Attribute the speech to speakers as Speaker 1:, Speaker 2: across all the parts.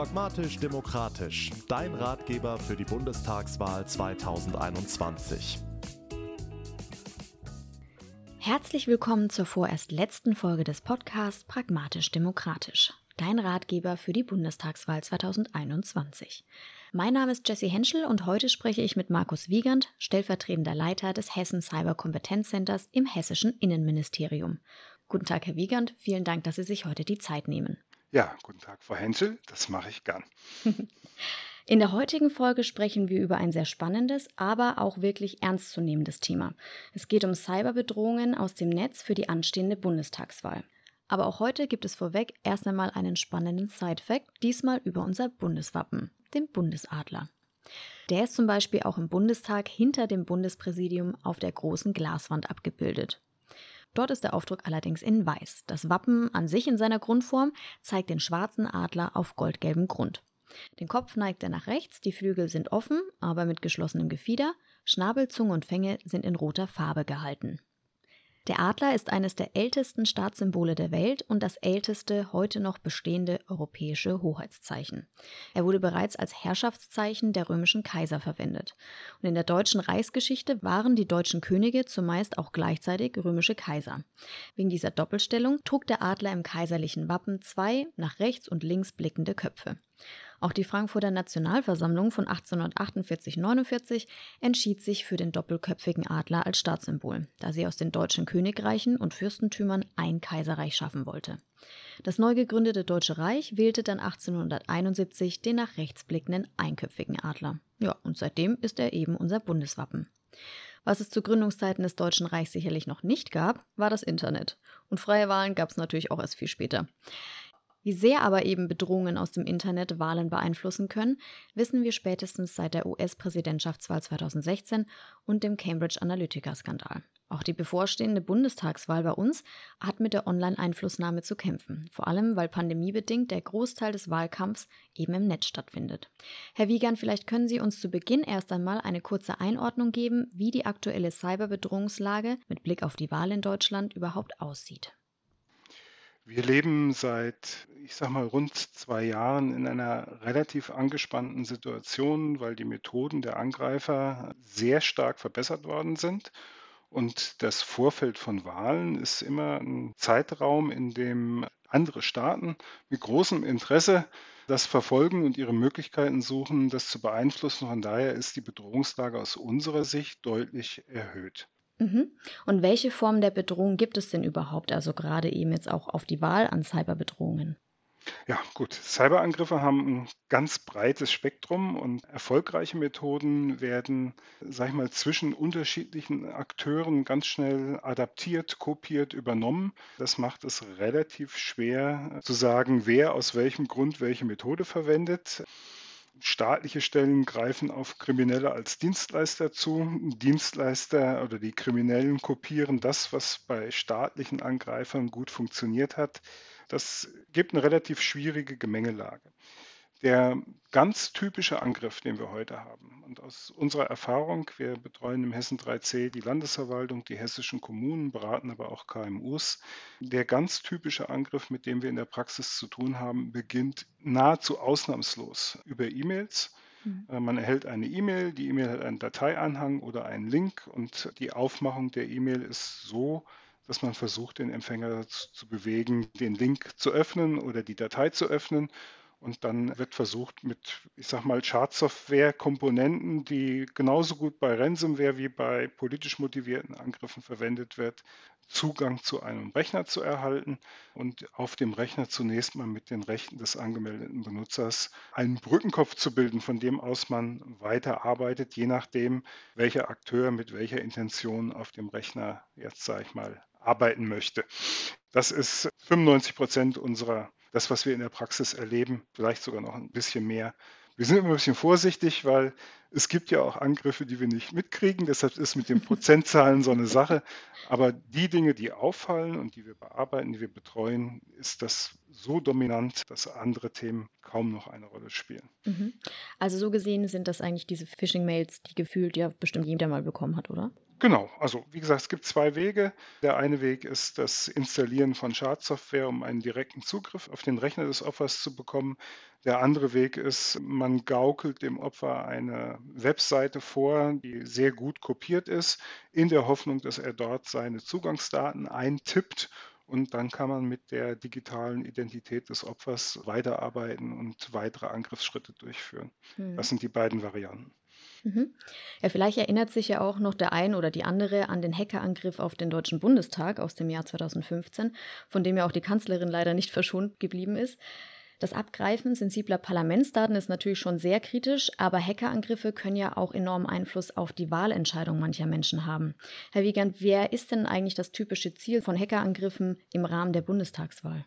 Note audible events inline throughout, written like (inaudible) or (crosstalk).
Speaker 1: Pragmatisch Demokratisch, dein Ratgeber für die Bundestagswahl 2021.
Speaker 2: Herzlich willkommen zur vorerst letzten Folge des Podcasts Pragmatisch Demokratisch, dein Ratgeber für die Bundestagswahl 2021. Mein Name ist Jesse Henschel und heute spreche ich mit Markus Wiegand, stellvertretender Leiter des Hessen Cyber Kompetenzcenters im Hessischen Innenministerium. Guten Tag, Herr Wiegand, vielen Dank, dass Sie sich heute die Zeit nehmen.
Speaker 3: Ja, guten Tag, Frau Henschel, das mache ich gern.
Speaker 2: In der heutigen Folge sprechen wir über ein sehr spannendes, aber auch wirklich ernstzunehmendes Thema. Es geht um Cyberbedrohungen aus dem Netz für die anstehende Bundestagswahl. Aber auch heute gibt es vorweg erst einmal einen spannenden Side-Fact, diesmal über unser Bundeswappen, den Bundesadler. Der ist zum Beispiel auch im Bundestag hinter dem Bundespräsidium auf der großen Glaswand abgebildet. Dort ist der Aufdruck allerdings in weiß. Das Wappen an sich in seiner Grundform zeigt den schwarzen Adler auf goldgelbem Grund. Den Kopf neigt er nach rechts, die Flügel sind offen, aber mit geschlossenem Gefieder, Schnabel, Zunge und Fänge sind in roter Farbe gehalten. Der Adler ist eines der ältesten Staatssymbole der Welt und das älteste heute noch bestehende europäische Hoheitszeichen. Er wurde bereits als Herrschaftszeichen der römischen Kaiser verwendet. Und in der deutschen Reichsgeschichte waren die deutschen Könige zumeist auch gleichzeitig römische Kaiser. Wegen dieser Doppelstellung trug der Adler im kaiserlichen Wappen zwei nach rechts und links blickende Köpfe. Auch die Frankfurter Nationalversammlung von 1848-49 entschied sich für den doppelköpfigen Adler als Staatssymbol, da sie aus den deutschen Königreichen und Fürstentümern ein Kaiserreich schaffen wollte. Das neu gegründete Deutsche Reich wählte dann 1871 den nach rechts blickenden einköpfigen Adler. Ja, und seitdem ist er eben unser Bundeswappen. Was es zu Gründungszeiten des Deutschen Reichs sicherlich noch nicht gab, war das Internet. Und freie Wahlen gab es natürlich auch erst viel später. Wie sehr aber eben Bedrohungen aus dem Internet Wahlen beeinflussen können, wissen wir spätestens seit der US-Präsidentschaftswahl 2016 und dem Cambridge Analytica-Skandal. Auch die bevorstehende Bundestagswahl bei uns hat mit der Online-Einflussnahme zu kämpfen, vor allem weil pandemiebedingt der Großteil des Wahlkampfs eben im Netz stattfindet. Herr Wiegand, vielleicht können Sie uns zu Beginn erst einmal eine kurze Einordnung geben, wie die aktuelle Cyberbedrohungslage mit Blick auf die Wahl in Deutschland überhaupt aussieht.
Speaker 3: Wir leben seit, ich sag mal, rund zwei Jahren in einer relativ angespannten Situation, weil die Methoden der Angreifer sehr stark verbessert worden sind. Und das Vorfeld von Wahlen ist immer ein Zeitraum, in dem andere Staaten mit großem Interesse das verfolgen und ihre Möglichkeiten suchen, das zu beeinflussen. Von daher ist die Bedrohungslage aus unserer Sicht deutlich erhöht.
Speaker 2: Mhm. Und welche Formen der Bedrohung gibt es denn überhaupt? Also gerade eben jetzt auch auf die Wahl an Cyberbedrohungen.
Speaker 3: Ja, gut. Cyberangriffe haben ein ganz breites Spektrum und erfolgreiche Methoden werden, sag ich mal, zwischen unterschiedlichen Akteuren ganz schnell adaptiert, kopiert, übernommen. Das macht es relativ schwer zu sagen, wer aus welchem Grund welche Methode verwendet. Staatliche Stellen greifen auf Kriminelle als Dienstleister zu. Dienstleister oder die Kriminellen kopieren das, was bei staatlichen Angreifern gut funktioniert hat. Das gibt eine relativ schwierige Gemengelage. Der ganz typische Angriff, den wir heute haben, und aus unserer Erfahrung, wir betreuen im Hessen 3C die Landesverwaltung, die hessischen Kommunen, beraten aber auch KMUs, der ganz typische Angriff, mit dem wir in der Praxis zu tun haben, beginnt nahezu ausnahmslos über E-Mails. Mhm. Äh, man erhält eine E-Mail, die E-Mail hat einen Dateianhang oder einen Link und die Aufmachung der E-Mail ist so, dass man versucht, den Empfänger zu bewegen, den Link zu öffnen oder die Datei zu öffnen und dann wird versucht mit, ich sag mal, Schadsoftware-Komponenten, die genauso gut bei Ransomware wie bei politisch motivierten Angriffen verwendet wird, Zugang zu einem Rechner zu erhalten und auf dem Rechner zunächst mal mit den Rechten des angemeldeten Benutzers einen Brückenkopf zu bilden, von dem aus man weiter arbeitet, je nachdem, welcher Akteur mit welcher Intention auf dem Rechner jetzt, sage ich mal, arbeiten möchte. Das ist 95 Prozent unserer das, was wir in der Praxis erleben, vielleicht sogar noch ein bisschen mehr. Wir sind immer ein bisschen vorsichtig, weil es gibt ja auch Angriffe, die wir nicht mitkriegen. Deshalb ist mit den (laughs) Prozentzahlen so eine Sache. Aber die Dinge, die auffallen und die wir bearbeiten, die wir betreuen, ist das so dominant, dass andere Themen kaum noch eine Rolle spielen.
Speaker 2: Mhm. Also so gesehen sind das eigentlich diese Phishing-Mails, die gefühlt ja bestimmt jeder mal bekommen hat, oder?
Speaker 3: Genau, also wie gesagt, es gibt zwei Wege. Der eine Weg ist das Installieren von Schadsoftware, um einen direkten Zugriff auf den Rechner des Opfers zu bekommen. Der andere Weg ist, man gaukelt dem Opfer eine Webseite vor, die sehr gut kopiert ist, in der Hoffnung, dass er dort seine Zugangsdaten eintippt und dann kann man mit der digitalen Identität des Opfers weiterarbeiten und weitere Angriffsschritte durchführen. Hm. Das sind die beiden Varianten.
Speaker 2: Mhm. Ja, vielleicht erinnert sich ja auch noch der ein oder die andere an den Hackerangriff auf den Deutschen Bundestag aus dem Jahr 2015, von dem ja auch die Kanzlerin leider nicht verschont geblieben ist. Das Abgreifen sensibler Parlamentsdaten ist natürlich schon sehr kritisch, aber Hackerangriffe können ja auch enormen Einfluss auf die Wahlentscheidung mancher Menschen haben. Herr Wiegand, wer ist denn eigentlich das typische Ziel von Hackerangriffen im Rahmen der Bundestagswahl?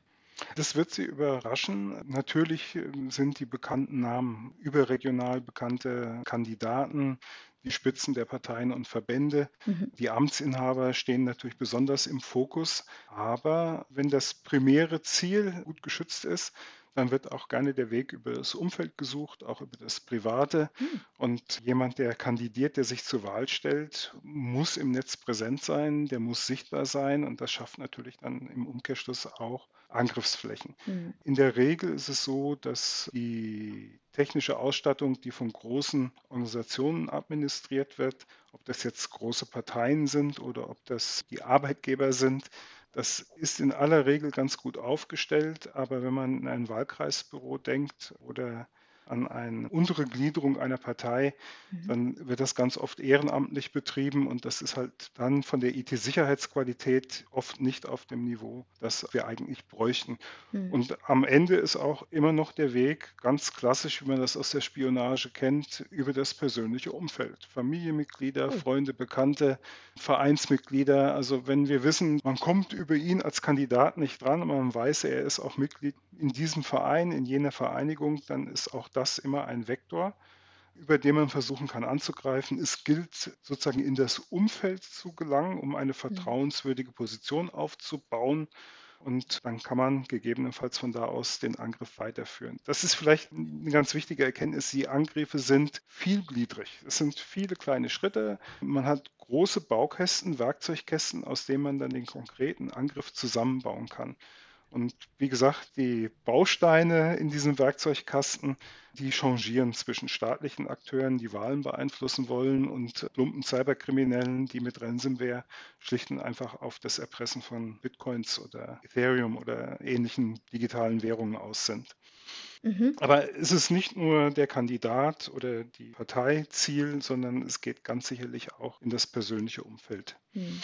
Speaker 3: Das wird Sie überraschen. Natürlich ähm, sind die bekannten Namen überregional bekannte Kandidaten, die Spitzen der Parteien und Verbände. Mhm. Die Amtsinhaber stehen natürlich besonders im Fokus. Aber wenn das primäre Ziel gut geschützt ist, dann wird auch gerne der Weg über das Umfeld gesucht, auch über das Private. Mhm. Und jemand, der kandidiert, der sich zur Wahl stellt, muss im Netz präsent sein, der muss sichtbar sein und das schafft natürlich dann im Umkehrschluss auch Angriffsflächen. Mhm. In der Regel ist es so, dass die technische Ausstattung, die von großen Organisationen administriert wird, ob das jetzt große Parteien sind oder ob das die Arbeitgeber sind, das ist in aller Regel ganz gut aufgestellt, aber wenn man in ein Wahlkreisbüro denkt oder an eine untere Gliederung einer Partei, mhm. dann wird das ganz oft ehrenamtlich betrieben und das ist halt dann von der IT-Sicherheitsqualität oft nicht auf dem Niveau, das wir eigentlich bräuchten. Mhm. Und am Ende ist auch immer noch der Weg, ganz klassisch, wie man das aus der Spionage kennt, über das persönliche Umfeld. Familienmitglieder, mhm. Freunde, Bekannte, Vereinsmitglieder. Also wenn wir wissen, man kommt über ihn als Kandidat nicht dran man weiß, er ist auch Mitglied in diesem Verein, in jener Vereinigung, dann ist auch das immer ein Vektor, über den man versuchen kann anzugreifen. Es gilt sozusagen in das Umfeld zu gelangen, um eine mhm. vertrauenswürdige Position aufzubauen. Und dann kann man gegebenenfalls von da aus den Angriff weiterführen. Das ist vielleicht eine ganz wichtige Erkenntnis. Die Angriffe sind vielgliedrig. Es sind viele kleine Schritte. Man hat große Baukästen, Werkzeugkästen, aus denen man dann den konkreten Angriff zusammenbauen kann. Und wie gesagt, die Bausteine in diesem Werkzeugkasten, die changieren zwischen staatlichen Akteuren, die Wahlen beeinflussen wollen, und plumpen Cyberkriminellen, die mit Ransomware schlicht und einfach auf das Erpressen von Bitcoins oder Ethereum oder ähnlichen digitalen Währungen aus sind. Mhm. Aber es ist nicht nur der Kandidat oder die Partei Ziel, sondern es geht ganz sicherlich auch in das persönliche Umfeld. Mhm.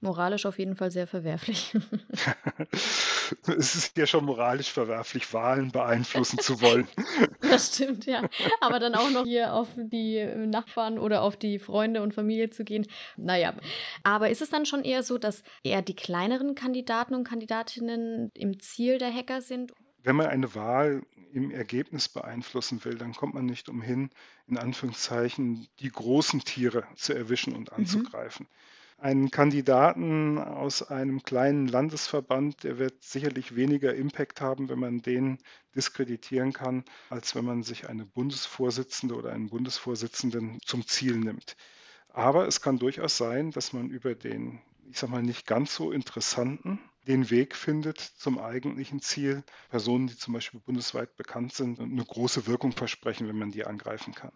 Speaker 2: Moralisch auf jeden Fall sehr verwerflich. (laughs)
Speaker 3: es ist ja schon moralisch verwerflich, Wahlen beeinflussen zu wollen. (laughs)
Speaker 2: Das stimmt, ja. Aber dann auch noch hier auf die Nachbarn oder auf die Freunde und Familie zu gehen. Naja. Aber ist es dann schon eher so, dass eher die kleineren Kandidaten und Kandidatinnen im Ziel der Hacker sind?
Speaker 3: Wenn man eine Wahl im Ergebnis beeinflussen will, dann kommt man nicht umhin, in Anführungszeichen die großen Tiere zu erwischen und mhm. anzugreifen. Mhm einen Kandidaten aus einem kleinen Landesverband, der wird sicherlich weniger Impact haben, wenn man den diskreditieren kann, als wenn man sich eine Bundesvorsitzende oder einen Bundesvorsitzenden zum Ziel nimmt. Aber es kann durchaus sein, dass man über den, ich sag mal, nicht ganz so interessanten den Weg findet zum eigentlichen Ziel. Personen, die zum Beispiel bundesweit bekannt sind und eine große Wirkung versprechen, wenn man die angreifen kann.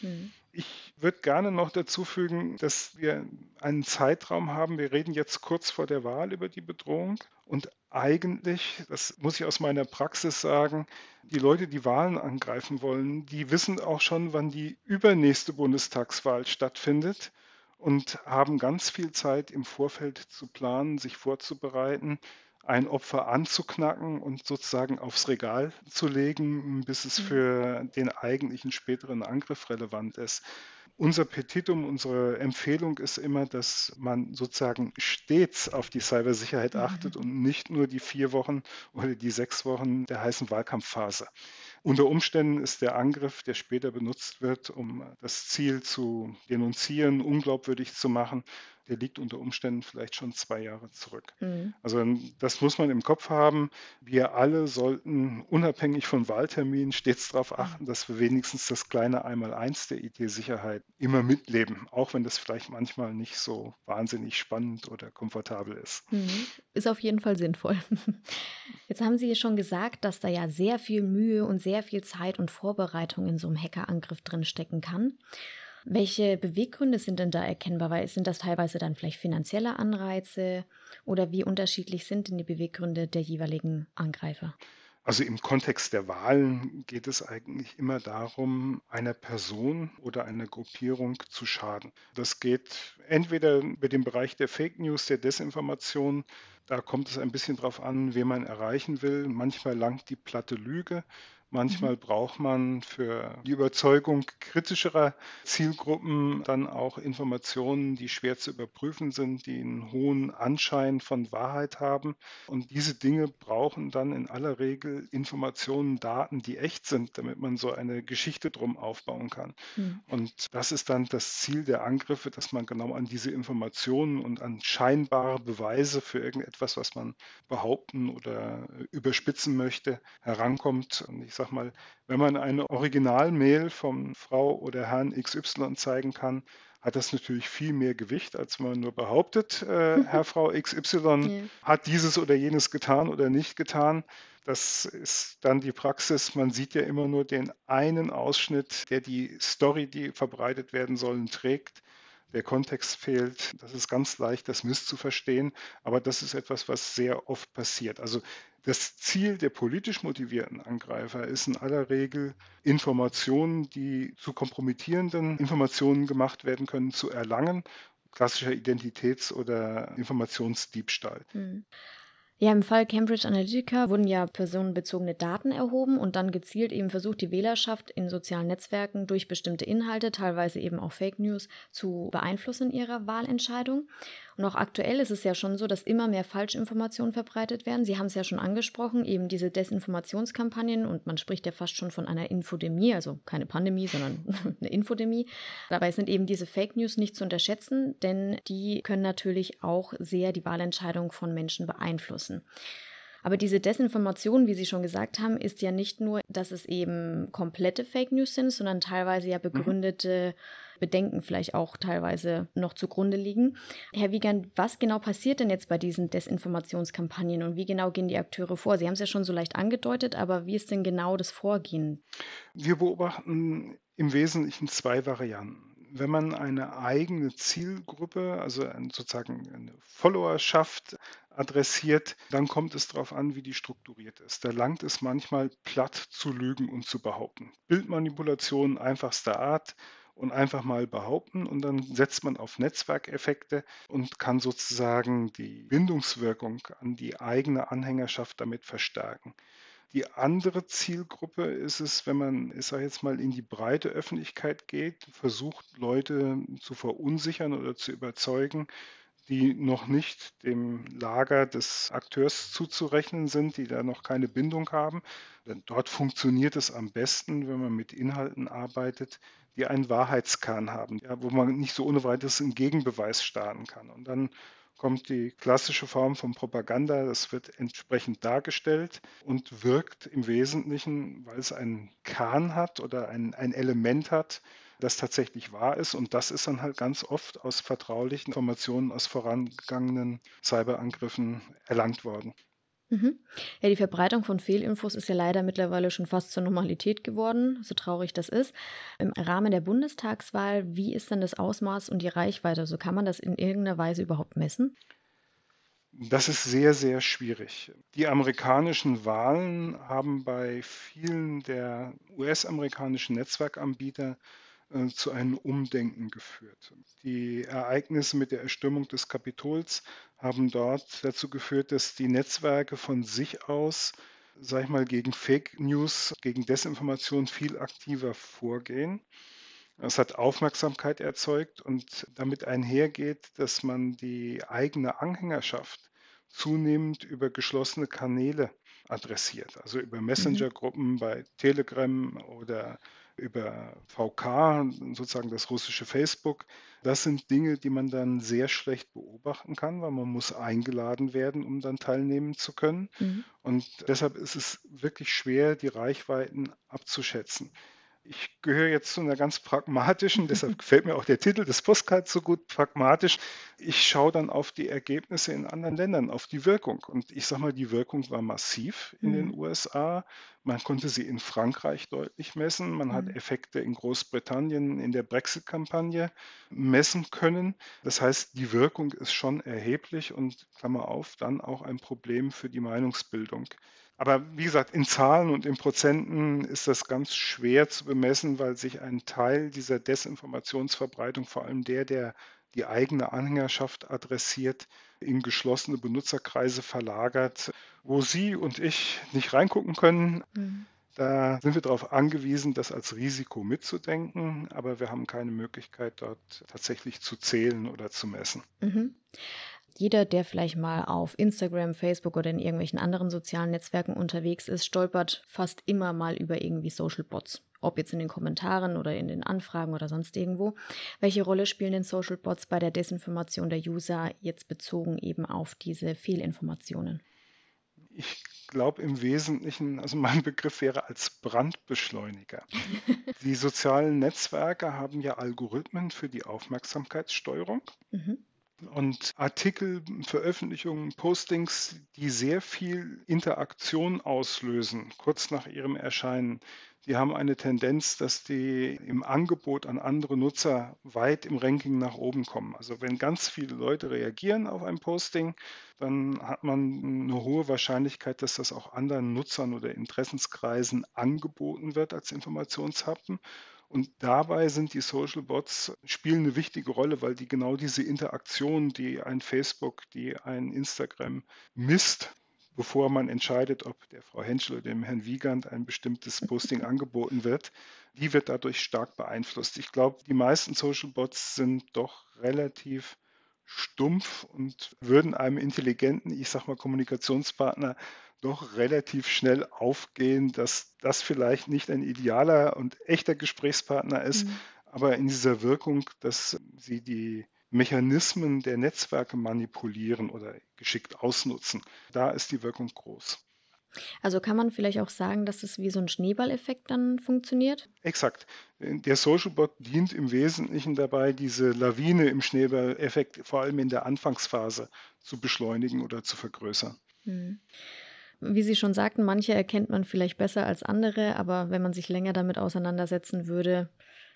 Speaker 3: Mhm. Ich würde gerne noch dazu fügen, dass wir einen Zeitraum haben. Wir reden jetzt kurz vor der Wahl über die Bedrohung. Und eigentlich, das muss ich aus meiner Praxis sagen, die Leute, die Wahlen angreifen wollen, die wissen auch schon, wann die übernächste Bundestagswahl stattfindet und haben ganz viel Zeit im Vorfeld zu planen, sich vorzubereiten ein Opfer anzuknacken und sozusagen aufs Regal zu legen, bis es mhm. für den eigentlichen späteren Angriff relevant ist. Unser Petitum, unsere Empfehlung ist immer, dass man sozusagen stets auf die Cybersicherheit mhm. achtet und nicht nur die vier Wochen oder die sechs Wochen der heißen Wahlkampfphase. Unter Umständen ist der Angriff, der später benutzt wird, um das Ziel zu denunzieren, unglaubwürdig zu machen, der liegt unter Umständen vielleicht schon zwei Jahre zurück. Mhm. Also das muss man im Kopf haben. Wir alle sollten unabhängig von Wahlterminen stets darauf mhm. achten, dass wir wenigstens das kleine Einmaleins der IT-Sicherheit immer mitleben, auch wenn das vielleicht manchmal nicht so wahnsinnig spannend oder komfortabel ist.
Speaker 2: Mhm. Ist auf jeden Fall sinnvoll. (laughs) Jetzt haben Sie schon gesagt, dass da ja sehr viel Mühe und sehr viel Zeit und Vorbereitung in so einem Hackerangriff drin stecken kann. Welche Beweggründe sind denn da erkennbar? Weil sind das teilweise dann vielleicht finanzielle Anreize oder wie unterschiedlich sind denn die Beweggründe der jeweiligen Angreifer?
Speaker 3: Also im Kontext der Wahlen geht es eigentlich immer darum, einer Person oder einer Gruppierung zu schaden. Das geht entweder über den Bereich der Fake News, der Desinformation. Da kommt es ein bisschen darauf an, wen man erreichen will. Manchmal langt die platte Lüge. Manchmal mhm. braucht man für die Überzeugung kritischerer Zielgruppen dann auch Informationen, die schwer zu überprüfen sind, die einen hohen Anschein von Wahrheit haben. Und diese Dinge brauchen dann in aller Regel Informationen, Daten, die echt sind, damit man so eine Geschichte drum aufbauen kann. Mhm. Und das ist dann das Ziel der Angriffe, dass man genau an diese Informationen und an scheinbare Beweise für irgendetwas, was man behaupten oder überspitzen möchte, herankommt. Und ich sag mal, wenn man eine Originalmail von Frau oder Herrn XY zeigen kann, hat das natürlich viel mehr Gewicht, als man nur behauptet, äh, (laughs) Herr, Frau XY ja. hat dieses oder jenes getan oder nicht getan. Das ist dann die Praxis. Man sieht ja immer nur den einen Ausschnitt, der die Story, die verbreitet werden sollen, trägt der Kontext fehlt. Das ist ganz leicht, das misszuverstehen, aber das ist etwas, was sehr oft passiert. Also das Ziel der politisch motivierten Angreifer ist in aller Regel, Informationen, die zu kompromittierenden Informationen gemacht werden können, zu erlangen. Klassischer Identitäts- oder Informationsdiebstahl.
Speaker 2: Ja, im Fall Cambridge Analytica wurden ja personenbezogene Daten erhoben und dann gezielt eben versucht, die Wählerschaft in sozialen Netzwerken durch bestimmte Inhalte, teilweise eben auch Fake News, zu beeinflussen in ihrer Wahlentscheidung. Und auch aktuell ist es ja schon so, dass immer mehr Falschinformationen verbreitet werden. Sie haben es ja schon angesprochen, eben diese Desinformationskampagnen und man spricht ja fast schon von einer Infodemie, also keine Pandemie, sondern (laughs) eine Infodemie. Dabei sind eben diese Fake News nicht zu unterschätzen, denn die können natürlich auch sehr die Wahlentscheidung von Menschen beeinflussen. Aber diese Desinformation, wie Sie schon gesagt haben, ist ja nicht nur, dass es eben komplette Fake News sind, sondern teilweise ja mhm. Bedenken vielleicht auch teilweise noch zugrunde liegen. Herr Wiegand, was genau passiert denn jetzt bei diesen Desinformationskampagnen und wie genau gehen die Akteure vor? Sie haben es ja schon so leicht angedeutet, aber wie ist denn genau das Vorgehen?
Speaker 3: Wir beobachten im Wesentlichen zwei Varianten wenn man eine eigene Zielgruppe, also sozusagen eine Followerschaft adressiert, dann kommt es darauf an, wie die strukturiert ist. Da langt es manchmal platt zu lügen und zu behaupten. Bildmanipulation einfachster Art und einfach mal behaupten und dann setzt man auf Netzwerkeffekte und kann sozusagen die Bindungswirkung an die eigene Anhängerschaft damit verstärken. Die andere Zielgruppe ist es, wenn man, ich sage jetzt mal, in die breite Öffentlichkeit geht, versucht, Leute zu verunsichern oder zu überzeugen, die noch nicht dem Lager des Akteurs zuzurechnen sind, die da noch keine Bindung haben. Denn dort funktioniert es am besten, wenn man mit Inhalten arbeitet, die einen Wahrheitskern haben, ja, wo man nicht so ohne weiteres einen Gegenbeweis starten kann. Und dann kommt die klassische Form von Propaganda, das wird entsprechend dargestellt und wirkt im Wesentlichen, weil es einen Kern hat oder ein, ein Element hat, das tatsächlich wahr ist. Und das ist dann halt ganz oft aus vertraulichen Informationen aus vorangegangenen Cyberangriffen erlangt worden.
Speaker 2: Mhm. Ja, die Verbreitung von Fehlinfos ist ja leider mittlerweile schon fast zur Normalität geworden, so traurig das ist. Im Rahmen der Bundestagswahl, wie ist denn das Ausmaß und die Reichweite? Also kann man das in irgendeiner Weise überhaupt messen?
Speaker 3: Das ist sehr, sehr schwierig. Die amerikanischen Wahlen haben bei vielen der US-amerikanischen Netzwerkanbieter äh, zu einem Umdenken geführt. Die Ereignisse mit der Erstürmung des Kapitols haben dort dazu geführt, dass die Netzwerke von sich aus, sag ich mal, gegen Fake News, gegen Desinformation viel aktiver vorgehen. Es hat Aufmerksamkeit erzeugt und damit einhergeht, dass man die eigene Anhängerschaft zunehmend über geschlossene Kanäle adressiert, also über mhm. Messenger-Gruppen bei Telegram oder über VK, sozusagen das russische Facebook. Das sind Dinge, die man dann sehr schlecht beobachten kann, weil man muss eingeladen werden, um dann teilnehmen zu können. Mhm. Und deshalb ist es wirklich schwer, die Reichweiten abzuschätzen. Ich gehöre jetzt zu einer ganz pragmatischen, deshalb gefällt mir auch der Titel des Postcards so gut, pragmatisch. Ich schaue dann auf die Ergebnisse in anderen Ländern, auf die Wirkung. Und ich sage mal, die Wirkung war massiv in den mhm. USA. Man konnte sie in Frankreich deutlich messen. Man hat mhm. Effekte in Großbritannien in der Brexit-Kampagne messen können. Das heißt, die Wirkung ist schon erheblich und, Klammer auf, dann auch ein Problem für die Meinungsbildung. Aber wie gesagt, in Zahlen und in Prozenten ist das ganz schwer zu bemessen, weil sich ein Teil dieser Desinformationsverbreitung, vor allem der, der die eigene Anhängerschaft adressiert, in geschlossene Benutzerkreise verlagert, wo Sie und ich nicht reingucken können. Mhm. Da sind wir darauf angewiesen, das als Risiko mitzudenken, aber wir haben keine Möglichkeit, dort tatsächlich zu zählen oder zu messen. Mhm
Speaker 2: jeder, der vielleicht mal auf Instagram, Facebook oder in irgendwelchen anderen sozialen Netzwerken unterwegs ist, stolpert fast immer mal über irgendwie Social Bots. Ob jetzt in den Kommentaren oder in den Anfragen oder sonst irgendwo. Welche Rolle spielen denn Social Bots bei der Desinformation der User jetzt bezogen eben auf diese Fehlinformationen?
Speaker 3: Ich glaube im Wesentlichen, also mein Begriff wäre als Brandbeschleuniger. (laughs) die sozialen Netzwerke haben ja Algorithmen für die Aufmerksamkeitssteuerung. Mhm und Artikel, Veröffentlichungen, Postings, die sehr viel Interaktion auslösen, kurz nach ihrem Erscheinen. Die haben eine Tendenz, dass die im Angebot an andere Nutzer weit im Ranking nach oben kommen. Also wenn ganz viele Leute reagieren auf ein Posting, dann hat man eine hohe Wahrscheinlichkeit, dass das auch anderen Nutzern oder Interessenskreisen angeboten wird als Informationshappen. Und dabei sind die Social Bots spielen eine wichtige Rolle, weil die genau diese Interaktion, die ein Facebook, die ein Instagram misst, bevor man entscheidet, ob der Frau Henschel oder dem Herrn Wiegand ein bestimmtes Posting angeboten wird, die wird dadurch stark beeinflusst. Ich glaube, die meisten Social Bots sind doch relativ stumpf und würden einem intelligenten, ich sag mal, Kommunikationspartner doch relativ schnell aufgehen, dass das vielleicht nicht ein idealer und echter Gesprächspartner ist, mhm. aber in dieser Wirkung, dass sie die Mechanismen der Netzwerke manipulieren oder geschickt ausnutzen, da ist die Wirkung groß.
Speaker 2: Also kann man vielleicht auch sagen, dass es wie so ein Schneeballeffekt dann funktioniert?
Speaker 3: Exakt. Der Social Bot dient im Wesentlichen dabei, diese Lawine im Schneeballeffekt vor allem in der Anfangsphase zu beschleunigen oder zu vergrößern. Hm.
Speaker 2: Wie Sie schon sagten, manche erkennt man vielleicht besser als andere, aber wenn man sich länger damit auseinandersetzen würde,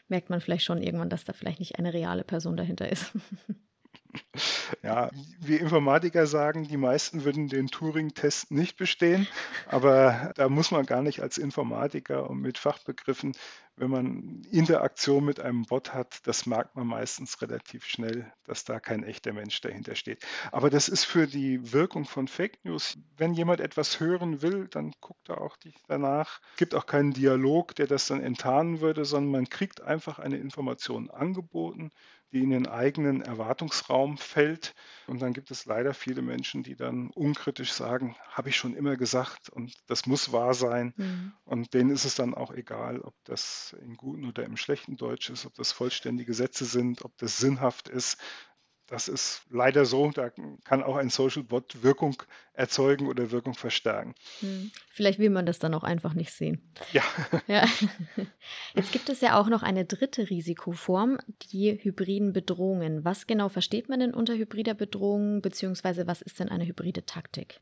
Speaker 2: merkt man vielleicht schon irgendwann, dass da vielleicht nicht eine reale Person dahinter ist. (laughs) (laughs)
Speaker 3: Ja, wir Informatiker sagen, die meisten würden den Turing-Test nicht bestehen, aber da muss man gar nicht als Informatiker und mit Fachbegriffen, wenn man Interaktion mit einem Bot hat, das merkt man meistens relativ schnell, dass da kein echter Mensch dahinter steht. Aber das ist für die Wirkung von Fake News, wenn jemand etwas hören will, dann guckt er auch danach. Es gibt auch keinen Dialog, der das dann enttarnen würde, sondern man kriegt einfach eine Information angeboten die in den eigenen Erwartungsraum fällt. Und dann gibt es leider viele Menschen, die dann unkritisch sagen, habe ich schon immer gesagt und das muss wahr sein. Mhm. Und denen ist es dann auch egal, ob das im guten oder im schlechten Deutsch ist, ob das vollständige Sätze sind, ob das sinnhaft ist. Das ist leider so. Da kann auch ein Social Bot Wirkung erzeugen oder Wirkung verstärken.
Speaker 2: Hm. Vielleicht will man das dann auch einfach nicht sehen.
Speaker 3: Ja. ja. (laughs)
Speaker 2: Jetzt gibt es ja auch noch eine dritte Risikoform, die hybriden Bedrohungen. Was genau versteht man denn unter hybrider Bedrohung, beziehungsweise was ist denn eine hybride Taktik?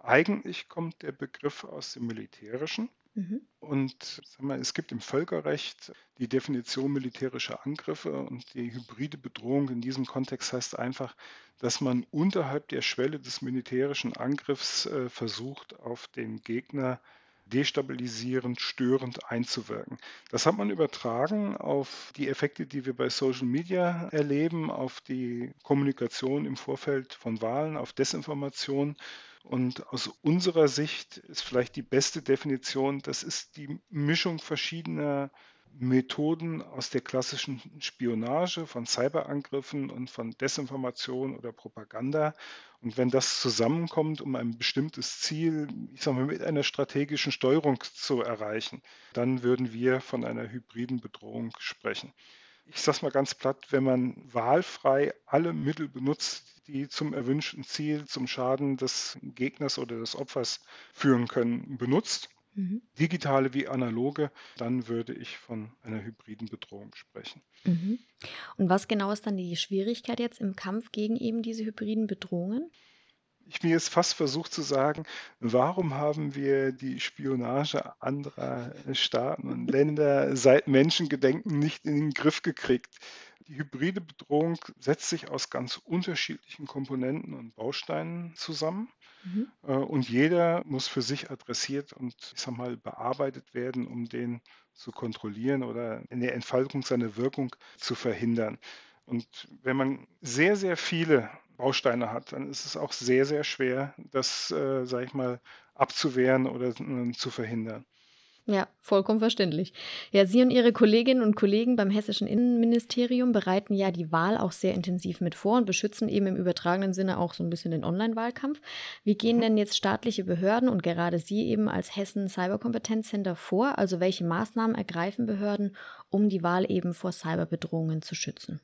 Speaker 3: Eigentlich kommt der Begriff aus dem Militärischen. Mhm. Und mal, es gibt im Völkerrecht die Definition militärischer Angriffe und die hybride Bedrohung in diesem Kontext heißt einfach, dass man unterhalb der Schwelle des militärischen Angriffs äh, versucht, auf den Gegner destabilisierend, störend einzuwirken. Das hat man übertragen auf die Effekte, die wir bei Social Media erleben, auf die Kommunikation im Vorfeld von Wahlen, auf Desinformation und aus unserer Sicht ist vielleicht die beste Definition, das ist die Mischung verschiedener Methoden aus der klassischen Spionage, von Cyberangriffen und von Desinformation oder Propaganda Und wenn das zusammenkommt, um ein bestimmtes Ziel, ich sage mal, mit einer strategischen Steuerung zu erreichen, dann würden wir von einer hybriden Bedrohung sprechen. Ich sage es mal ganz platt, wenn man wahlfrei alle Mittel benutzt, die zum erwünschten Ziel, zum Schaden des Gegners oder des Opfers führen können, benutzt, mhm. digitale wie analoge, dann würde ich von einer hybriden Bedrohung sprechen.
Speaker 2: Mhm. Und was genau ist dann die Schwierigkeit jetzt im Kampf gegen eben diese hybriden Bedrohungen?
Speaker 3: ich mir jetzt fast versucht zu sagen, warum haben wir die Spionage anderer Staaten und Länder seit Menschengedenken nicht in den Griff gekriegt? Die hybride Bedrohung setzt sich aus ganz unterschiedlichen Komponenten und Bausteinen zusammen. Mhm. Äh, und jeder muss für sich adressiert und ich sag mal bearbeitet werden, um den zu kontrollieren oder in der Entfaltung seiner Wirkung zu verhindern. Und wenn man sehr, sehr viele Bausteine hat, dann ist es auch sehr, sehr schwer, das, äh, sage ich mal, abzuwehren oder äh, zu verhindern.
Speaker 2: Ja, vollkommen verständlich. Ja, Sie und Ihre Kolleginnen und Kollegen beim hessischen Innenministerium bereiten ja die Wahl auch sehr intensiv mit vor und beschützen eben im übertragenen Sinne auch so ein bisschen den Online-Wahlkampf. Wie gehen mhm. denn jetzt staatliche Behörden und gerade Sie eben als Hessen Cyberkompetenzcenter vor? Also welche Maßnahmen ergreifen Behörden, um die Wahl eben vor Cyberbedrohungen zu schützen?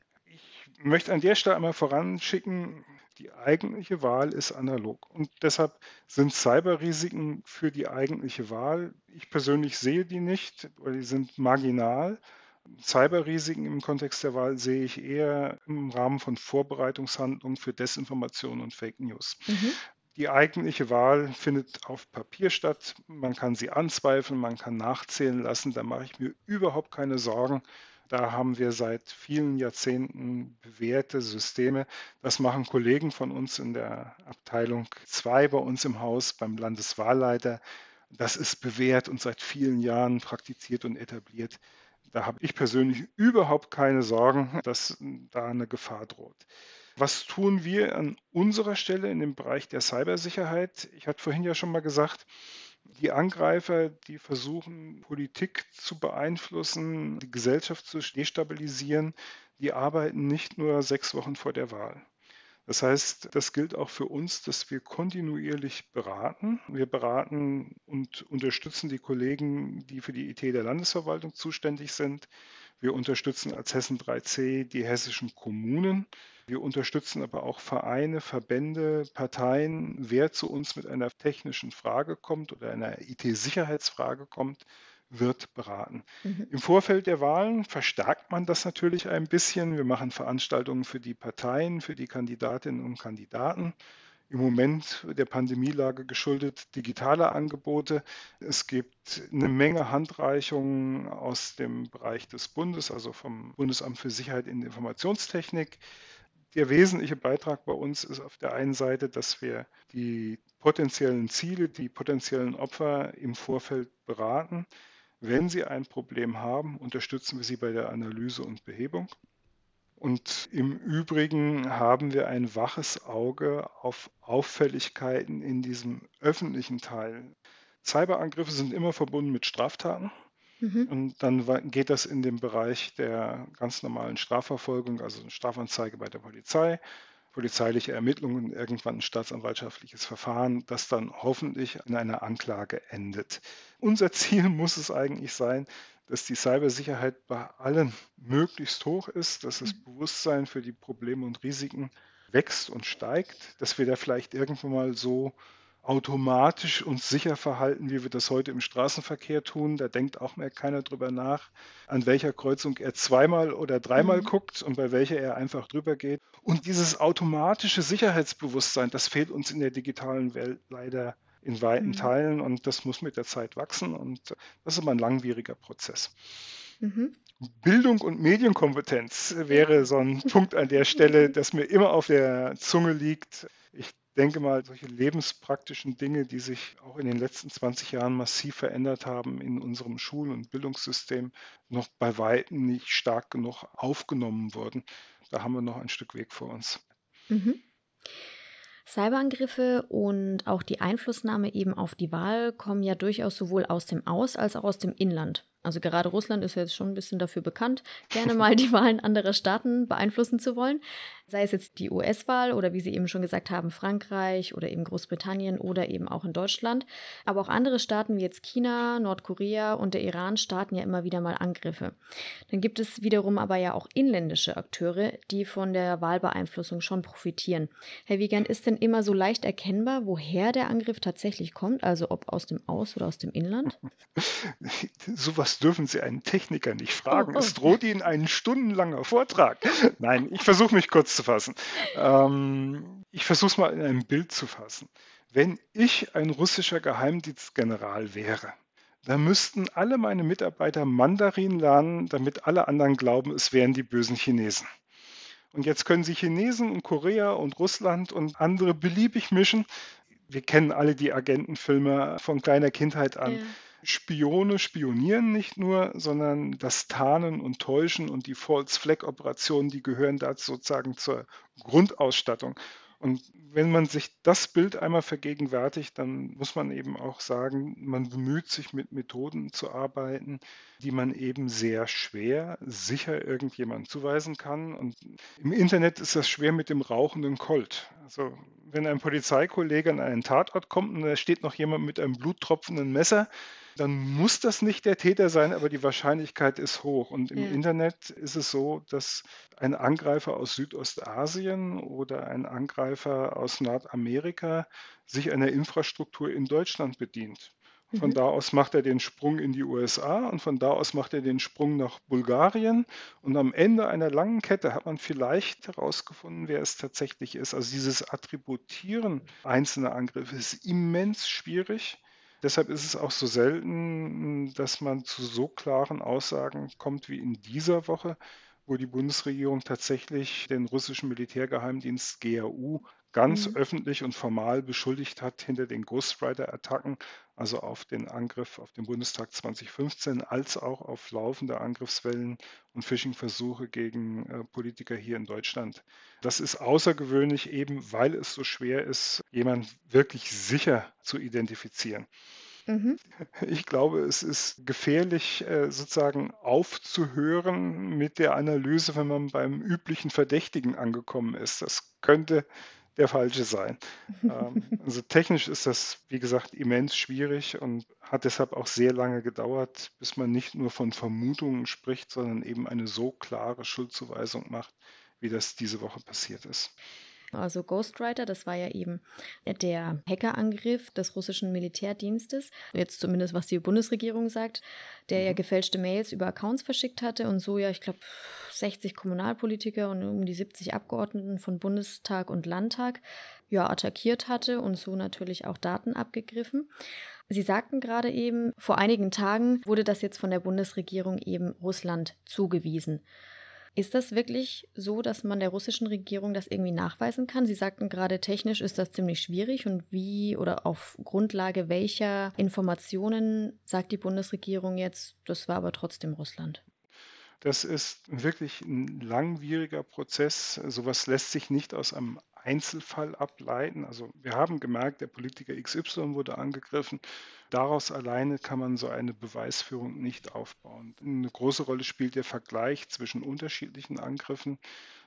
Speaker 3: Ich möchte an der Stelle einmal voranschicken, die eigentliche Wahl ist analog. Und deshalb sind Cyberrisiken für die eigentliche Wahl, ich persönlich sehe die nicht, weil die sind marginal. Cyberrisiken im Kontext der Wahl sehe ich eher im Rahmen von Vorbereitungshandlungen für Desinformation und Fake News. Mhm. Die eigentliche Wahl findet auf Papier statt. Man kann sie anzweifeln, man kann nachzählen lassen. Da mache ich mir überhaupt keine Sorgen. Da haben wir seit vielen Jahrzehnten bewährte Systeme. Das machen Kollegen von uns in der Abteilung 2 bei uns im Haus beim Landeswahlleiter. Das ist bewährt und seit vielen Jahren praktiziert und etabliert. Da habe ich persönlich überhaupt keine Sorgen, dass da eine Gefahr droht. Was tun wir an unserer Stelle in dem Bereich der Cybersicherheit? Ich hatte vorhin ja schon mal gesagt, die Angreifer, die versuchen, Politik zu beeinflussen, die Gesellschaft zu destabilisieren, die arbeiten nicht nur sechs Wochen vor der Wahl. Das heißt, das gilt auch für uns, dass wir kontinuierlich beraten. Wir beraten und unterstützen die Kollegen, die für die IT der Landesverwaltung zuständig sind. Wir unterstützen als Hessen 3C die hessischen Kommunen. Wir unterstützen aber auch Vereine, Verbände, Parteien. Wer zu uns mit einer technischen Frage kommt oder einer IT-Sicherheitsfrage kommt, wird beraten. Mhm. Im Vorfeld der Wahlen verstärkt man das natürlich ein bisschen. Wir machen Veranstaltungen für die Parteien, für die Kandidatinnen und Kandidaten. Im Moment der Pandemielage geschuldet digitale Angebote. Es gibt eine Menge Handreichungen aus dem Bereich des Bundes, also vom Bundesamt für Sicherheit in der Informationstechnik der wesentliche Beitrag bei uns ist auf der einen Seite, dass wir die potenziellen Ziele, die potenziellen Opfer im Vorfeld beraten. Wenn sie ein Problem haben, unterstützen wir sie bei der Analyse und Behebung. Und im Übrigen haben wir ein waches Auge auf Auffälligkeiten in diesem öffentlichen Teil. Cyberangriffe sind immer verbunden mit Straftaten. Mhm. Und dann geht das in den Bereich der ganz normalen Strafverfolgung, also eine Strafanzeige bei der Polizei, polizeiliche Ermittlungen und irgendwann ein staatsanwaltschaftliches Verfahren, das dann hoffentlich in einer Anklage endet. Unser Ziel muss es eigentlich sein, dass die Cybersicherheit bei allen möglichst hoch ist, dass das mhm. Bewusstsein für die Probleme und Risiken wächst und steigt, dass wir da vielleicht irgendwann mal so automatisch uns sicher verhalten, wie wir das heute im Straßenverkehr tun. Da denkt auch mehr keiner drüber nach, an welcher Kreuzung er zweimal oder dreimal mhm. guckt und bei welcher er einfach drüber geht. Und dieses automatische Sicherheitsbewusstsein, das fehlt uns in der digitalen Welt leider in weiten mhm. Teilen und das muss mit der Zeit wachsen und das ist immer ein langwieriger Prozess. Mhm. Bildung und Medienkompetenz wäre so ein Punkt an der Stelle, (laughs) das mir immer auf der Zunge liegt. Ich denke mal, solche lebenspraktischen Dinge, die sich auch in den letzten 20 Jahren massiv verändert haben in unserem Schul- und Bildungssystem, noch bei weitem nicht stark genug aufgenommen wurden. Da haben wir noch ein Stück Weg vor uns. Mhm.
Speaker 2: Cyberangriffe und auch die Einflussnahme eben auf die Wahl kommen ja durchaus sowohl aus dem Aus- als auch aus dem Inland. Also gerade Russland ist jetzt schon ein bisschen dafür bekannt, gerne (laughs) mal die Wahlen anderer Staaten beeinflussen zu wollen. Sei es jetzt die US-Wahl oder wie Sie eben schon gesagt haben, Frankreich oder eben Großbritannien oder eben auch in Deutschland. Aber auch andere Staaten wie jetzt China, Nordkorea und der Iran starten ja immer wieder mal Angriffe. Dann gibt es wiederum aber ja auch inländische Akteure, die von der Wahlbeeinflussung schon profitieren. Herr Wiegand, ist denn immer so leicht erkennbar, woher der Angriff tatsächlich kommt? Also ob aus dem Aus- oder aus dem Inland? (laughs)
Speaker 3: Sowas dürfen Sie einen Techniker nicht fragen. Oh, oh. Es droht Ihnen ein stundenlanger Vortrag. Nein, ich versuche mich kurz zu fassen. Ähm, ich versuche es mal in einem Bild zu fassen. Wenn ich ein russischer Geheimdienstgeneral wäre, dann müssten alle meine Mitarbeiter Mandarin lernen, damit alle anderen glauben, es wären die bösen Chinesen. Und jetzt können Sie Chinesen und Korea und Russland und andere beliebig mischen. Wir kennen alle die Agentenfilme von kleiner Kindheit an. Ja. Spione spionieren nicht nur, sondern das Tarnen und Täuschen und die False Flag Operationen, die gehören dazu sozusagen zur Grundausstattung. Und wenn man sich das Bild einmal vergegenwärtigt, dann muss man eben auch sagen, man bemüht sich mit Methoden zu arbeiten, die man eben sehr schwer sicher irgendjemandem zuweisen kann. Und im Internet ist das schwer mit dem rauchenden Colt. Also wenn ein Polizeikollege an einen Tatort kommt und da steht noch jemand mit einem bluttropfenden Messer, dann muss das nicht der Täter sein, aber die Wahrscheinlichkeit ist hoch. Und im ja. Internet ist es so, dass ein Angreifer aus Südostasien oder ein Angreifer aus Nordamerika sich einer Infrastruktur in Deutschland bedient. Von mhm. da aus macht er den Sprung in die USA und von da aus macht er den Sprung nach Bulgarien. Und am Ende einer langen Kette hat man vielleicht herausgefunden, wer es tatsächlich ist. Also dieses Attributieren einzelner Angriffe ist immens schwierig. Deshalb ist es auch so selten, dass man zu so klaren Aussagen kommt wie in dieser Woche, wo die Bundesregierung tatsächlich den russischen Militärgeheimdienst GRU ganz mhm. öffentlich und formal beschuldigt hat hinter den Ghostwriter-Attacken, also auf den Angriff auf den Bundestag 2015, als auch auf laufende Angriffswellen und Phishing-Versuche gegen äh, Politiker hier in Deutschland. Das ist außergewöhnlich, eben weil es so schwer ist, jemanden wirklich sicher zu identifizieren. Mhm. Ich glaube, es ist gefährlich, äh, sozusagen aufzuhören mit der Analyse, wenn man beim üblichen Verdächtigen angekommen ist. Das könnte der falsche sein. (laughs) ähm, also technisch ist das, wie gesagt, immens schwierig und hat deshalb auch sehr lange gedauert, bis man nicht nur von Vermutungen spricht, sondern eben eine so klare Schuldzuweisung macht, wie das diese Woche passiert ist.
Speaker 2: Also Ghostwriter, das war ja eben der Hackerangriff des russischen Militärdienstes, jetzt zumindest was die Bundesregierung sagt, der ja mhm. gefälschte Mails über Accounts verschickt hatte und so ja, ich glaube, 60 Kommunalpolitiker und um die 70 Abgeordneten von Bundestag und Landtag ja attackiert hatte und so natürlich auch Daten abgegriffen. Sie sagten gerade eben, vor einigen Tagen wurde das jetzt von der Bundesregierung eben Russland zugewiesen. Ist das wirklich so, dass man der russischen Regierung das irgendwie nachweisen kann? Sie sagten gerade, technisch ist das ziemlich schwierig und wie oder auf Grundlage welcher Informationen sagt die Bundesregierung jetzt, das war aber trotzdem Russland?
Speaker 3: Das ist wirklich ein langwieriger Prozess. Sowas lässt sich nicht aus einem Einzelfall ableiten. Also wir haben gemerkt, der Politiker XY wurde angegriffen. Daraus alleine kann man so eine Beweisführung nicht aufbauen. Eine große Rolle spielt der Vergleich zwischen unterschiedlichen Angriffen.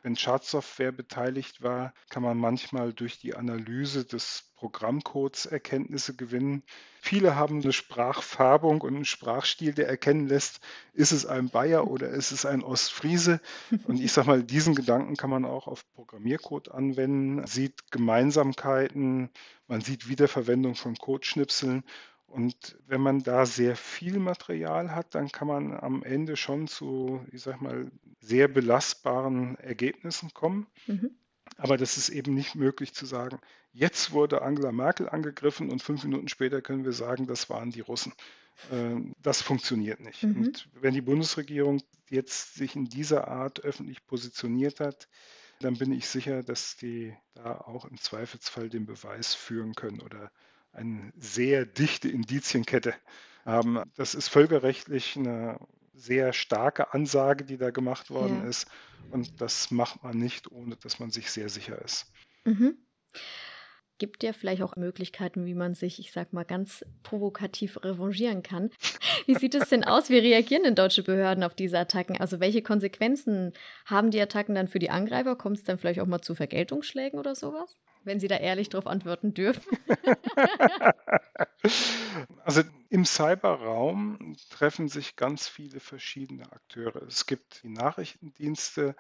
Speaker 3: Wenn Schadsoftware beteiligt war, kann man manchmal durch die Analyse des Programmcodes Erkenntnisse gewinnen. Viele haben eine Sprachfärbung und einen Sprachstil, der erkennen lässt, ist es ein Bayer oder ist es ein Ostfriese. Und ich sage mal, diesen Gedanken kann man auch auf Programmiercode anwenden, sieht Gemeinsamkeiten, man sieht Wiederverwendung von Codeschnipseln und wenn man da sehr viel Material hat, dann kann man am Ende schon zu, ich sag mal, sehr belastbaren Ergebnissen kommen. Mhm. Aber das ist eben nicht möglich zu sagen, jetzt wurde Angela Merkel angegriffen und fünf Minuten später können wir sagen, das waren die Russen. Ähm, das funktioniert nicht. Mhm. Und wenn die Bundesregierung jetzt sich in dieser Art öffentlich positioniert hat, dann bin ich sicher, dass die da auch im Zweifelsfall den Beweis führen können oder eine sehr dichte Indizienkette haben. Das ist völkerrechtlich eine sehr starke Ansage, die da gemacht worden ja. ist. Und das macht man nicht, ohne dass man sich sehr sicher ist.
Speaker 2: Mhm. Gibt ja vielleicht auch Möglichkeiten, wie man sich, ich sag mal, ganz provokativ revanchieren kann. (laughs) Wie sieht es denn aus? Wie reagieren denn deutsche Behörden auf diese Attacken? Also welche Konsequenzen haben die Attacken dann für die Angreifer? Kommt es dann vielleicht auch mal zu Vergeltungsschlägen oder sowas? Wenn Sie da ehrlich darauf antworten dürfen. (laughs)
Speaker 3: also im Cyberraum treffen sich ganz viele verschiedene Akteure. Es gibt die Nachrichtendienste,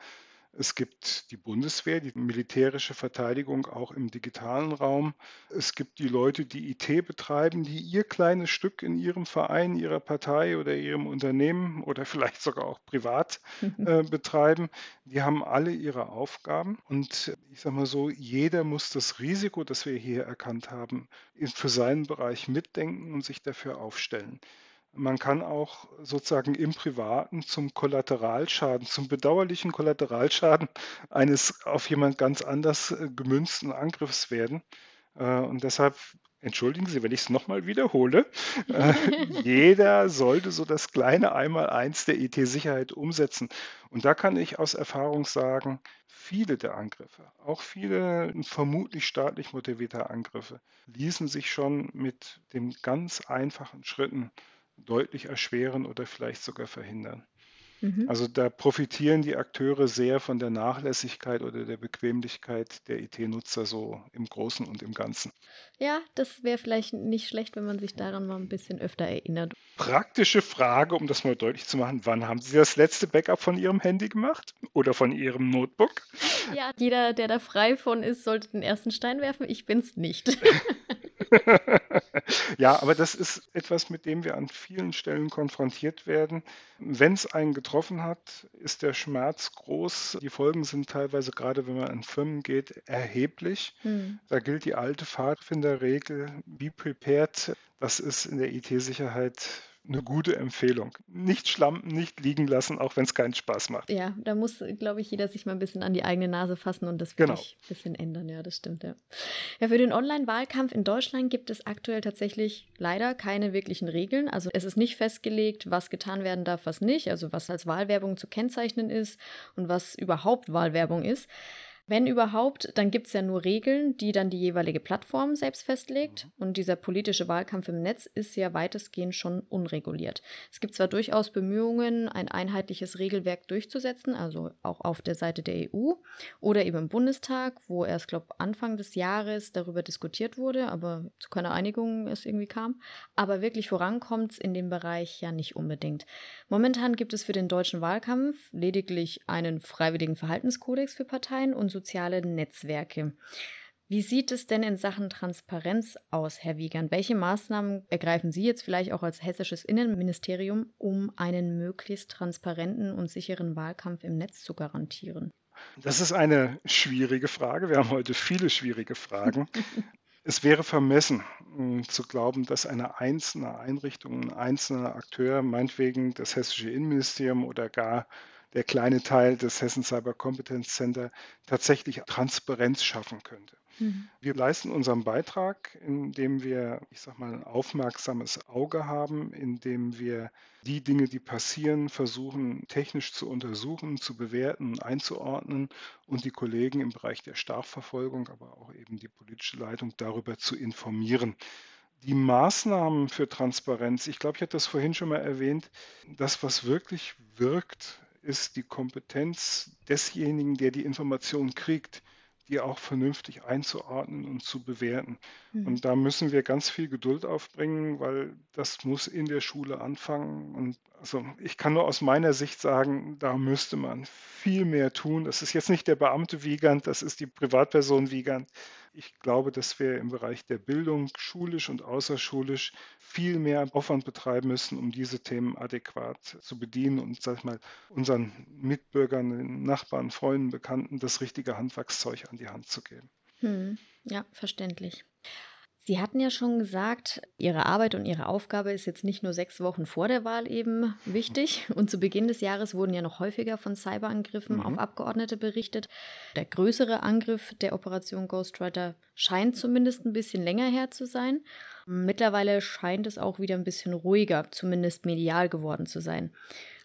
Speaker 3: es gibt die Bundeswehr, die militärische Verteidigung auch im digitalen Raum. Es gibt die Leute, die IT betreiben, die ihr kleines Stück in ihrem Verein, ihrer Partei oder ihrem Unternehmen oder (laughs) vielleicht sogar auch privat äh, betreiben. Die haben alle ihre Aufgaben. Und ich sage mal so, jeder muss das Risiko, das wir hier erkannt haben, für seinen Bereich mitdenken und sich dafür aufstellen. Man kann auch sozusagen im Privaten zum Kollateralschaden, zum bedauerlichen Kollateralschaden eines auf jemand ganz anders äh, gemünzten Angriffs werden. Äh, und deshalb entschuldigen Sie, wenn ich es nochmal wiederhole, äh, (laughs) jeder sollte so das kleine Einmaleins der IT-Sicherheit umsetzen. Und da kann ich aus Erfahrung sagen, viele der Angriffe, auch viele vermutlich staatlich motivierte Angriffe, ließen sich schon mit den ganz einfachen Schritten deutlich erschweren oder vielleicht sogar verhindern. Mhm. Also da profitieren die Akteure sehr von der Nachlässigkeit oder der Bequemlichkeit der IT-Nutzer so im Großen und im Ganzen.
Speaker 2: Ja, das wäre vielleicht nicht schlecht, wenn man sich daran mal ein bisschen öfter erinnert.
Speaker 3: Praktische Frage, um das mal deutlich zu machen. Wann haben Sie das letzte Backup von Ihrem Handy gemacht oder von Ihrem Notebook?
Speaker 2: Ja, jeder, der da frei von ist, sollte den ersten Stein werfen. Ich bin's nicht. (laughs) (laughs)
Speaker 3: ja, aber das ist etwas, mit dem wir an vielen Stellen konfrontiert werden. Wenn es einen getroffen hat, ist der Schmerz groß. Die Folgen sind teilweise, gerade wenn man an Firmen geht, erheblich. Hm. Da gilt die alte Pfadfinderregel, be prepared. Das ist in der IT-Sicherheit eine gute Empfehlung. Nicht schlampen, nicht liegen lassen, auch wenn es keinen Spaß macht.
Speaker 2: Ja, da muss, glaube ich, jeder sich mal ein bisschen an die eigene Nase fassen und das genau. ein bisschen ändern. Ja, das stimmt, ja. Ja, für den Online-Wahlkampf in Deutschland gibt es aktuell tatsächlich leider keine wirklichen Regeln. Also es ist nicht festgelegt, was getan werden darf, was nicht, also was als Wahlwerbung zu kennzeichnen ist und was überhaupt Wahlwerbung ist. Wenn überhaupt, dann gibt es ja nur Regeln, die dann die jeweilige Plattform selbst festlegt. Und dieser politische Wahlkampf im Netz ist ja weitestgehend schon unreguliert. Es gibt zwar durchaus Bemühungen, ein einheitliches Regelwerk durchzusetzen, also auch auf der Seite der EU oder eben im Bundestag, wo erst, glaube Anfang des Jahres darüber diskutiert wurde, aber zu keiner Einigung es irgendwie kam. Aber wirklich vorankommt es in dem Bereich ja nicht unbedingt. Momentan gibt es für den deutschen Wahlkampf lediglich einen freiwilligen Verhaltenskodex für Parteien und soziale Netzwerke. Wie sieht es denn in Sachen Transparenz aus, Herr Wiegand? Welche Maßnahmen ergreifen Sie jetzt vielleicht auch als hessisches Innenministerium, um einen möglichst transparenten und sicheren Wahlkampf im Netz zu garantieren?
Speaker 3: Das ist eine schwierige Frage. Wir haben heute viele schwierige Fragen. (laughs) es wäre vermessen hm, zu glauben, dass eine einzelne Einrichtung, ein einzelner Akteur, meinetwegen das hessische Innenministerium oder gar der kleine Teil des Hessen Cyber Competence Center tatsächlich Transparenz schaffen könnte. Mhm. Wir leisten unseren Beitrag, indem wir, ich sag mal, ein aufmerksames Auge haben, indem wir die Dinge, die passieren, versuchen technisch zu untersuchen, zu bewerten einzuordnen und die Kollegen im Bereich der Strafverfolgung, aber auch eben die politische Leitung darüber zu informieren. Die Maßnahmen für Transparenz, ich glaube, ich hatte das vorhin schon mal erwähnt, das, was wirklich wirkt, ist die Kompetenz desjenigen, der die Information kriegt, die auch vernünftig einzuordnen und zu bewerten. Mhm. Und da müssen wir ganz viel Geduld aufbringen, weil das muss in der Schule anfangen. Und also ich kann nur aus meiner Sicht sagen, da müsste man viel mehr tun. Das ist jetzt nicht der Beamte Wiegand, das ist die Privatperson Wiegand. Ich glaube, dass wir im Bereich der Bildung, schulisch und außerschulisch, viel mehr Aufwand betreiben müssen, um diese Themen adäquat zu bedienen und, sag ich mal, unseren Mitbürgern, Nachbarn, Freunden, Bekannten das richtige Handwerkszeug an die Hand zu geben.
Speaker 2: Hm, ja, verständlich. Sie hatten ja schon gesagt, Ihre Arbeit und Ihre Aufgabe ist jetzt nicht nur sechs Wochen vor der Wahl eben wichtig. Und zu Beginn des Jahres wurden ja noch häufiger von Cyberangriffen mhm. auf Abgeordnete berichtet. Der größere Angriff der Operation Ghostwriter scheint zumindest ein bisschen länger her zu sein. Mittlerweile scheint es auch wieder ein bisschen ruhiger, zumindest medial geworden zu sein.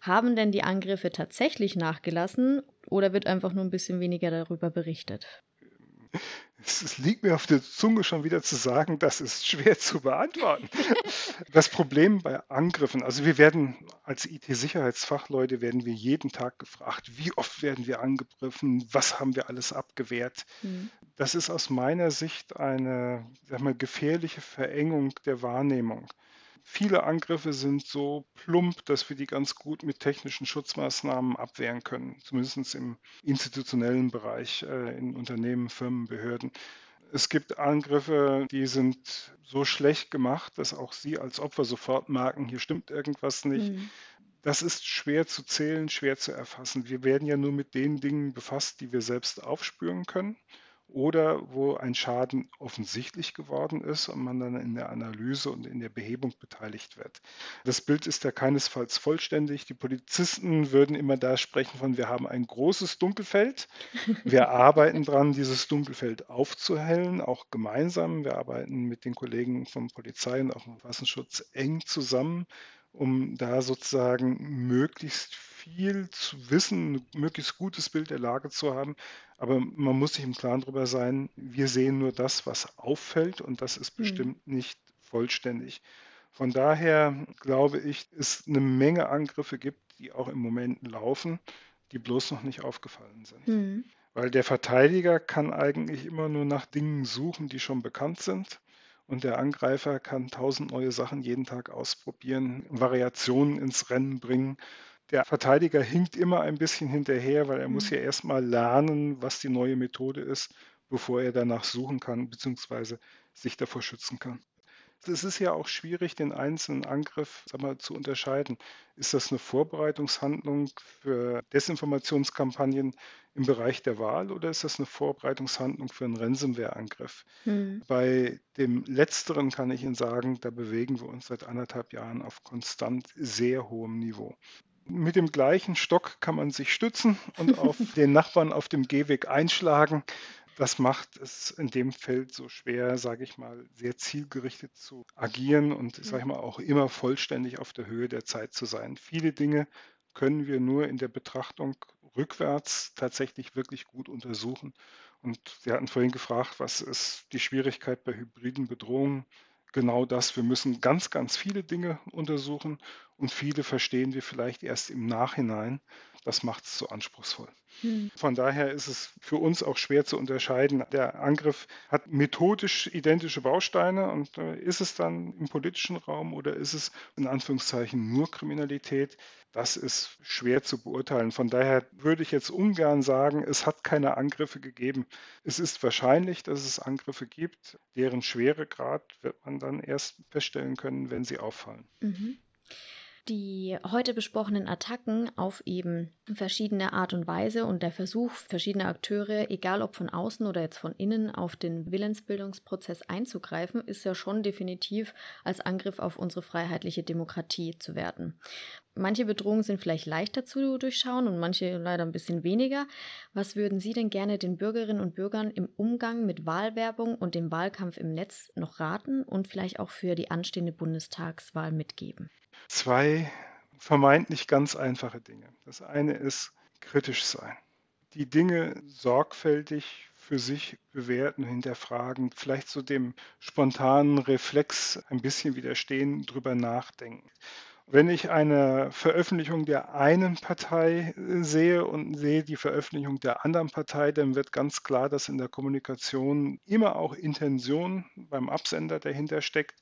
Speaker 2: Haben denn die Angriffe tatsächlich nachgelassen oder wird einfach nur ein bisschen weniger darüber berichtet?
Speaker 3: Es liegt mir auf der Zunge schon wieder zu sagen, das ist schwer zu beantworten. (laughs) Das Problem bei Angriffen, also wir werden als IT-Sicherheitsfachleute werden wir jeden Tag gefragt, wie oft werden wir angegriffen, was haben wir alles abgewehrt. Mhm. Das ist aus meiner Sicht eine sag mal, gefährliche Verengung der Wahrnehmung. Viele Angriffe sind so plump, dass wir die ganz gut mit technischen Schutzmaßnahmen abwehren können, zumindest im institutionellen Bereich, äh, in Unternehmen, Firmen, Behörden. Es gibt Angriffe, die sind so schlecht gemacht, dass auch Sie als Opfer sofort merken, hier stimmt irgendwas nicht. Mhm. Das ist schwer zu zählen, schwer zu erfassen. Wir werden ja nur mit den Dingen befasst, die wir selbst aufspüren können oder wo ein Schaden offensichtlich geworden ist und man dann in der Analyse und in der Behebung beteiligt wird. Das Bild ist ja keinesfalls vollständig. Die Polizisten würden immer da sprechen von, wir haben ein großes Dunkelfeld. Wir (laughs) arbeiten daran, dieses Dunkelfeld aufzuhellen, auch gemeinsam. Wir arbeiten mit den Kollegen vom Polizei und auch vom Verfassungsschutz eng zusammen, um da sozusagen möglichst viel zu wissen, ein möglichst gutes Bild der Lage zu haben. Aber man muss sich im Klaren darüber sein, wir sehen nur das, was auffällt und das ist mhm. bestimmt mhm. nicht vollständig. Von daher glaube ich, es eine Menge Angriffe gibt, die auch im Moment laufen, die bloß noch nicht aufgefallen sind. Mhm. Weil der Verteidiger kann eigentlich immer nur nach Dingen suchen, die schon bekannt sind. Und der Angreifer kann tausend neue Sachen jeden Tag ausprobieren, Variationen ins Rennen bringen der Verteidiger hinkt immer ein bisschen hinterher, weil er muss mhm. ja erstmal lernen, was die neue Methode ist, bevor er danach suchen kann, beziehungsweise sich davor schützen kann. Es ist ja auch schwierig, den einzelnen Angriff mal, zu unterscheiden. Ist das eine Vorbereitungshandlung für Desinformationskampagnen im Bereich der Wahl oder ist das eine Vorbereitungshandlung für einen Ransomware-Angriff? Hm. Bei dem Letzteren kann ich Ihnen sagen, da bewegen wir uns seit anderthalb Jahren auf konstant sehr hohem Niveau. Mit dem gleichen Stock kann man sich stützen und (laughs) auf den Nachbarn auf dem Gehweg einschlagen. Das macht es in dem Feld so schwer, sage ich mal, sehr zielgerichtet zu agieren und, sage ich mal, auch immer vollständig auf der Höhe der Zeit zu sein. Viele Dinge können wir nur in der Betrachtung rückwärts tatsächlich wirklich gut untersuchen. Und Sie hatten vorhin gefragt, was ist die Schwierigkeit bei hybriden Bedrohungen? Genau das. Wir müssen ganz, ganz viele Dinge untersuchen und viele verstehen wir vielleicht erst im Nachhinein. Das macht es so anspruchsvoll. Hm. Von daher ist es für uns auch schwer zu unterscheiden. Der Angriff hat methodisch identische Bausteine und äh, ist es dann im politischen Raum oder ist es in Anführungszeichen nur Kriminalität? Das ist schwer zu beurteilen. Von daher würde ich jetzt ungern sagen, es hat keine Angriffe gegeben. Es ist wahrscheinlich, dass es Angriffe gibt, deren Schweregrad wird man dann erst feststellen können, wenn sie auffallen. Mhm
Speaker 2: die heute besprochenen Attacken auf eben verschiedene Art und Weise und der Versuch verschiedener Akteure, egal ob von außen oder jetzt von innen, auf den Willensbildungsprozess einzugreifen, ist ja schon definitiv als Angriff auf unsere freiheitliche Demokratie zu werten. Manche Bedrohungen sind vielleicht leichter zu durchschauen und manche leider ein bisschen weniger. Was würden Sie denn gerne den Bürgerinnen und Bürgern im Umgang mit Wahlwerbung und dem Wahlkampf im Netz noch raten und vielleicht auch für die anstehende Bundestagswahl mitgeben?
Speaker 3: Zwei vermeintlich ganz einfache Dinge. Das eine ist kritisch sein. Die Dinge sorgfältig für sich bewerten, hinterfragen, vielleicht so dem spontanen Reflex ein bisschen widerstehen, drüber nachdenken. Wenn ich eine Veröffentlichung der einen Partei sehe und sehe die Veröffentlichung der anderen Partei, dann wird ganz klar, dass in der Kommunikation immer auch Intention beim Absender dahinter steckt.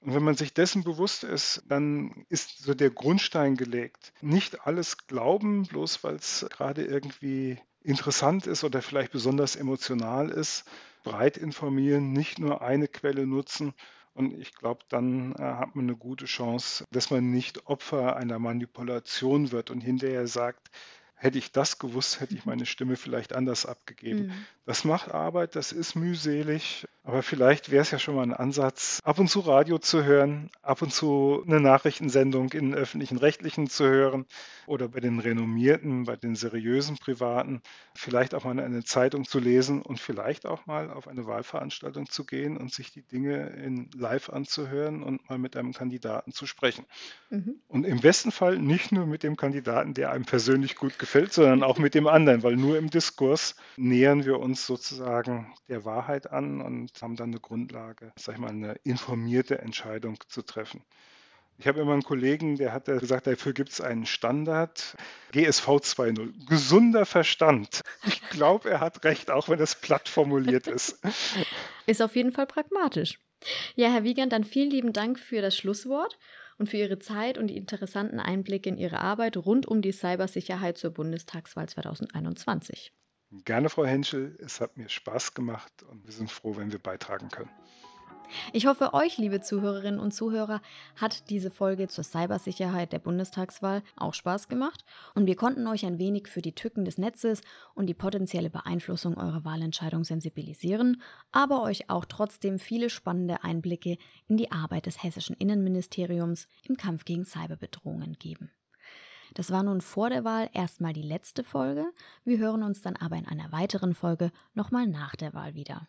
Speaker 3: Und wenn man sich dessen bewusst ist, dann ist so der Grundstein gelegt. Nicht alles glauben, bloß weil es gerade irgendwie interessant ist oder vielleicht besonders emotional ist. Breit informieren, nicht nur eine Quelle nutzen. Und ich glaube, dann äh, hat man eine gute Chance, dass man nicht Opfer einer Manipulation wird und hinterher sagt, hätte ich das gewusst, hätte ich meine Stimme vielleicht anders abgegeben. Mhm. Das macht Arbeit, das ist mühselig, aber vielleicht wäre es ja schon mal ein Ansatz, ab und zu Radio zu hören, ab und zu eine Nachrichtensendung in öffentlichen Rechtlichen zu hören oder bei den renommierten, bei den seriösen Privaten, vielleicht auch mal eine Zeitung zu lesen und vielleicht auch mal auf eine Wahlveranstaltung zu gehen und sich die Dinge in live anzuhören und mal mit einem Kandidaten zu sprechen. Mhm. Und im besten Fall nicht nur mit dem Kandidaten, der einem persönlich gut gefällt, gefällt, sondern auch mit dem anderen, weil nur im Diskurs nähern wir uns sozusagen der Wahrheit an und haben dann eine Grundlage, sag ich mal, eine informierte Entscheidung zu treffen. Ich habe immer einen Kollegen, der hat gesagt, dafür gibt es einen Standard, GSV 2.0, gesunder Verstand. Ich glaube, er hat recht, auch wenn es platt formuliert ist. (laughs)
Speaker 2: Ist auf jeden Fall pragmatisch. Ja, Herr Wiegand, dann vielen lieben Dank für das Schlusswort und für Ihre Zeit und die interessanten Einblicke in Ihre Arbeit rund um die Cybersicherheit zur Bundestagswahl 2021.
Speaker 3: Gerne, Frau Henschel. Es hat mir Spaß gemacht und wir sind froh, wenn wir beitragen können.
Speaker 2: Ich hoffe, euch, liebe Zuhörerinnen und Zuhörer, hat diese Folge zur Cybersicherheit der Bundestagswahl auch Spaß gemacht und wir konnten euch ein wenig für die Tücken des Netzes und die potenzielle Beeinflussung eurer Wahlentscheidung sensibilisieren, aber euch auch trotzdem viele spannende Einblicke in die Arbeit des hessischen Innenministeriums im Kampf gegen Cyberbedrohungen geben. Das war nun vor der Wahl erstmal die letzte Folge. Wir hören uns dann aber in einer weiteren Folge nochmal nach der Wahl wieder.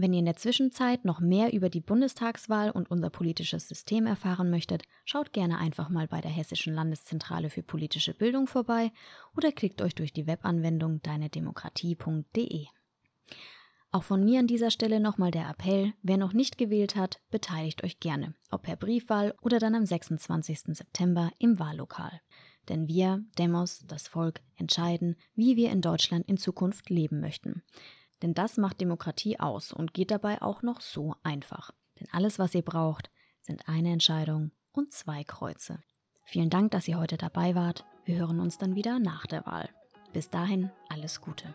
Speaker 2: Wenn ihr in der Zwischenzeit noch mehr über die Bundestagswahl und unser politisches System erfahren möchtet, schaut gerne einfach mal bei der Hessischen Landeszentrale für politische Bildung vorbei oder klickt euch durch die Webanwendung deinedemokratie.de. Auch von mir an dieser Stelle nochmal der Appell, wer noch nicht gewählt hat, beteiligt euch gerne, ob per Briefwahl oder dann am 26. September im Wahllokal. Denn wir, Demos, das Volk, entscheiden, wie wir in Deutschland in Zukunft leben möchten. Denn das macht Demokratie aus und geht dabei auch noch so einfach. Denn alles, was ihr braucht, sind eine Entscheidung und zwei Kreuze. Vielen Dank, dass ihr heute dabei wart. Wir hören uns dann wieder nach der Wahl. Bis dahin alles Gute.